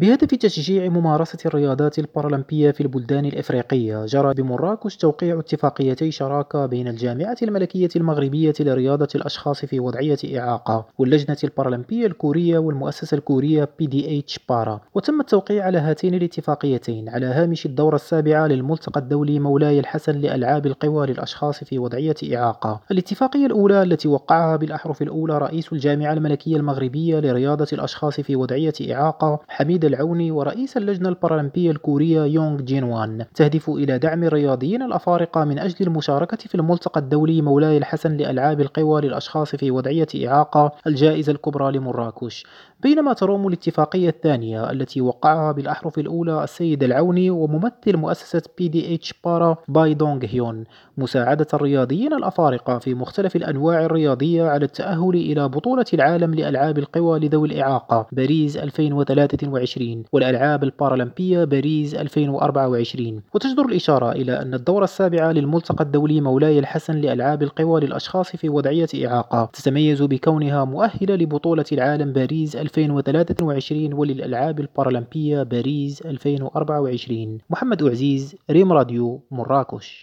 بهدف تشجيع ممارسة الرياضات البارالمبية في البلدان الإفريقية، جرى بمراكش توقيع اتفاقيتي شراكة بين الجامعة الملكية المغربية لرياضة الأشخاص في وضعية إعاقة، واللجنة البارالمبية الكورية والمؤسسة الكورية PDH بارا، وتم التوقيع على هاتين الاتفاقيتين على هامش الدورة السابعة للملتقى الدولي مولاي الحسن لألعاب القوى للأشخاص في وضعية إعاقة. الاتفاقية الأولى التي وقعها بالأحرف الأولى رئيس الجامعة الملكية المغربية لرياضة الأشخاص في وضعية إعاقة حميد العوني ورئيس اللجنة البارالمبية الكورية يونغ جين وان. تهدف إلى دعم الرياضيين الأفارقة من أجل المشاركة في الملتقى الدولي مولاي الحسن لألعاب القوى للأشخاص في وضعية إعاقة الجائزة الكبرى لمراكش. بينما تروم الاتفاقية الثانية التي وقعها بالأحرف الأولى السيد العوني وممثل مؤسسة BDH Para باي دونغ هيون مساعدة الرياضيين الأفارقة في مختلف الأنواع الرياضية على التأهل إلى بطولة العالم لألعاب القوى لذوي الإعاقة باريس 2023 والألعاب البارالمبية باريس 2024 وتجدر الإشارة إلى أن الدورة السابعة للملتقى الدولي مولاي الحسن لألعاب القوى للأشخاص في وضعية إعاقة تتميز بكونها مؤهلة لبطولة العالم باريس 2023 وللألعاب البارالمبية باريس 2024 محمد أعزيز ريم راديو مراكش.